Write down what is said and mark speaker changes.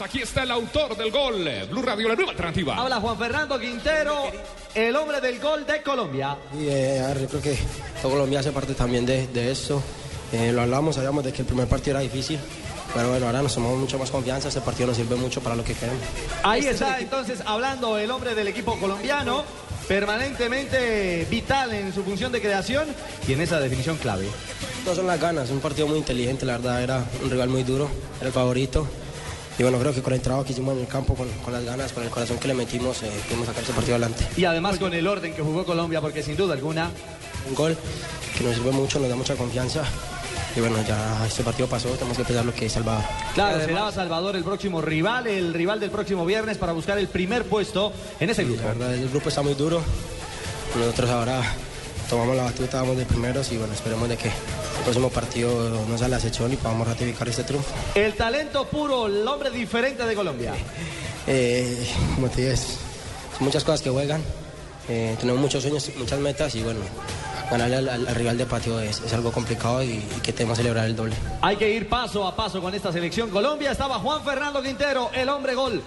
Speaker 1: Aquí está el autor del gol. Blue Radio, la nueva alternativa.
Speaker 2: Habla Juan Fernando Quintero, el hombre del gol de Colombia.
Speaker 3: Y eh, a ver, yo creo que todo Colombia hace parte también de, de eso. Eh, lo hablamos, sabíamos de que el primer partido era difícil. Pero bueno, ahora nos tomamos mucho más confianza. Este partido nos sirve mucho para lo que queremos.
Speaker 2: Ahí está entonces hablando el hombre del equipo colombiano, permanentemente vital en su función de creación y en esa definición clave.
Speaker 3: Todas son las ganas, un partido muy inteligente, la verdad era un rival muy duro, era el favorito. Y bueno, creo que con el trabajo que hicimos en el campo, con, con las ganas, con el corazón que le metimos, eh, pudimos sacar ese partido adelante.
Speaker 2: Y además con el orden que jugó Colombia, porque sin duda alguna
Speaker 3: Un gol que nos sirve mucho, nos da mucha confianza. Y bueno, ya este partido pasó, tenemos que pensar lo que es Salvador.
Speaker 2: Claro, será Salvador el próximo rival, el rival del próximo viernes para buscar el primer puesto en ese grupo.
Speaker 3: La verdad, el grupo está muy duro. Nosotros ahora tomamos la batuta, vamos de primeros y bueno, esperemos de que el próximo partido nos da la sección y podamos ratificar este triunfo.
Speaker 2: El talento puro, el hombre diferente de Colombia.
Speaker 3: Eh, como te dices, son muchas cosas que juegan. Eh, tenemos muchos sueños, muchas metas y bueno, ganarle al, al- al rival de patio es, es algo complicado y, y que tenemos que celebrar el doble.
Speaker 2: Hay que ir paso a paso con esta selección Colombia. Estaba Juan Fernando Quintero, el hombre gol.